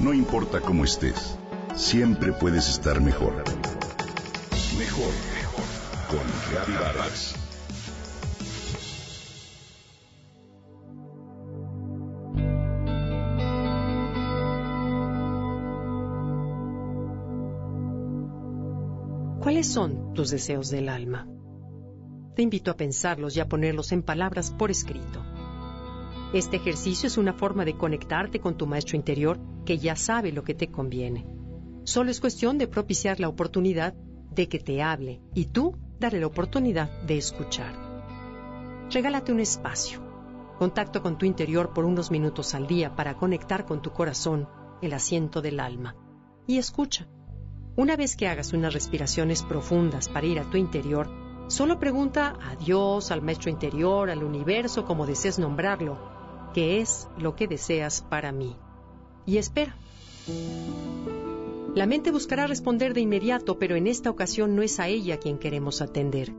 No importa cómo estés, siempre puedes estar mejor. Mejor, mejor. Con Reavivadas. ¿Cuáles son tus deseos del alma? Te invito a pensarlos y a ponerlos en palabras por escrito. Este ejercicio es una forma de conectarte con tu maestro interior que ya sabe lo que te conviene. Solo es cuestión de propiciar la oportunidad de que te hable y tú darle la oportunidad de escuchar. Regálate un espacio, contacto con tu interior por unos minutos al día para conectar con tu corazón, el asiento del alma, y escucha. Una vez que hagas unas respiraciones profundas para ir a tu interior, solo pregunta a Dios, al maestro interior, al universo, como desees nombrarlo, qué es lo que deseas para mí. Y espera. La mente buscará responder de inmediato, pero en esta ocasión no es a ella quien queremos atender.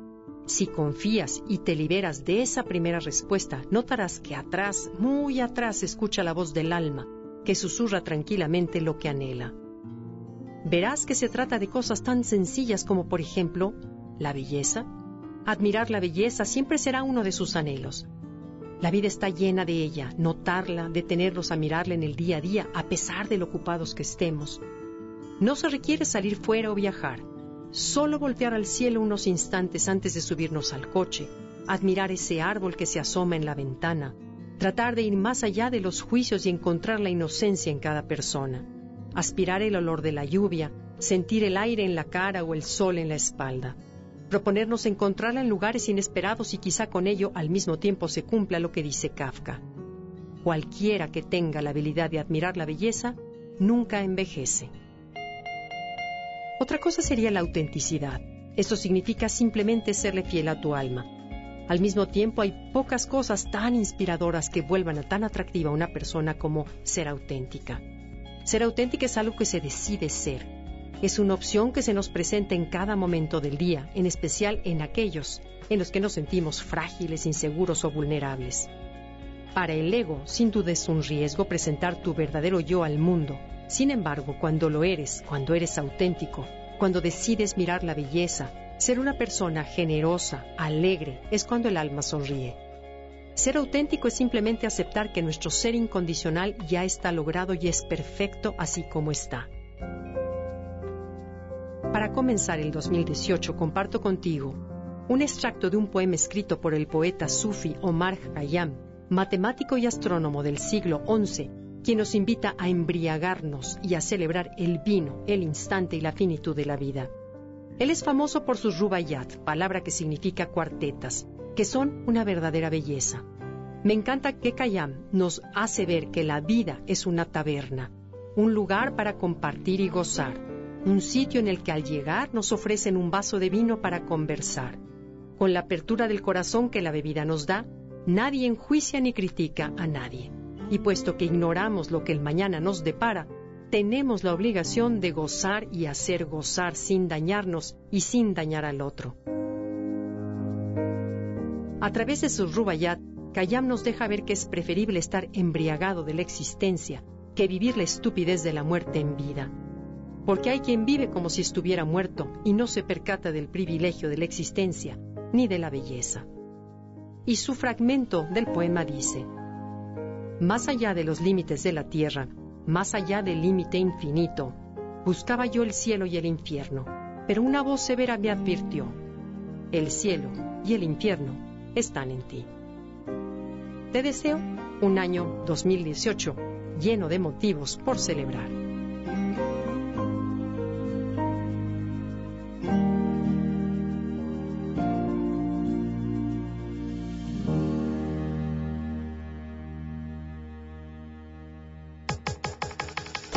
Si confías y te liberas de esa primera respuesta, notarás que atrás, muy atrás, escucha la voz del alma, que susurra tranquilamente lo que anhela. Verás que se trata de cosas tan sencillas como, por ejemplo, la belleza. Admirar la belleza siempre será uno de sus anhelos. La vida está llena de ella, notarla, detenernos a mirarla en el día a día, a pesar de lo ocupados que estemos. No se requiere salir fuera o viajar, solo voltear al cielo unos instantes antes de subirnos al coche, admirar ese árbol que se asoma en la ventana, tratar de ir más allá de los juicios y encontrar la inocencia en cada persona aspirar el olor de la lluvia, sentir el aire en la cara o el sol en la espalda. Proponernos encontrarla en lugares inesperados y quizá con ello al mismo tiempo se cumpla lo que dice Kafka. Cualquiera que tenga la habilidad de admirar la belleza, nunca envejece. Otra cosa sería la autenticidad. Esto significa simplemente serle fiel a tu alma. Al mismo tiempo hay pocas cosas tan inspiradoras que vuelvan a tan atractiva una persona como ser auténtica. Ser auténtica es algo que se decide ser. Es una opción que se nos presenta en cada momento del día, en especial en aquellos en los que nos sentimos frágiles, inseguros o vulnerables. Para el ego, sin duda es un riesgo presentar tu verdadero yo al mundo. Sin embargo, cuando lo eres, cuando eres auténtico, cuando decides mirar la belleza, ser una persona generosa, alegre, es cuando el alma sonríe. Ser auténtico es simplemente aceptar que nuestro ser incondicional ya está logrado y es perfecto así como está. Para comenzar el 2018 comparto contigo un extracto de un poema escrito por el poeta sufi Omar Khayyam, matemático y astrónomo del siglo XI, quien nos invita a embriagarnos y a celebrar el vino, el instante y la finitud de la vida. Él es famoso por sus rubayat, palabra que significa cuartetas, que son una verdadera belleza. Me encanta que Kayam nos hace ver que la vida es una taberna, un lugar para compartir y gozar, un sitio en el que al llegar nos ofrecen un vaso de vino para conversar. Con la apertura del corazón que la bebida nos da, nadie enjuicia ni critica a nadie. Y puesto que ignoramos lo que el mañana nos depara, tenemos la obligación de gozar y hacer gozar sin dañarnos y sin dañar al otro. A través de su Rubayat, Kayam nos deja ver que es preferible estar embriagado de la existencia que vivir la estupidez de la muerte en vida. Porque hay quien vive como si estuviera muerto y no se percata del privilegio de la existencia ni de la belleza. Y su fragmento del poema dice, Más allá de los límites de la tierra, más allá del límite infinito, buscaba yo el cielo y el infierno, pero una voz severa me advirtió, el cielo y el infierno están en ti. Te deseo un año 2018 lleno de motivos por celebrar.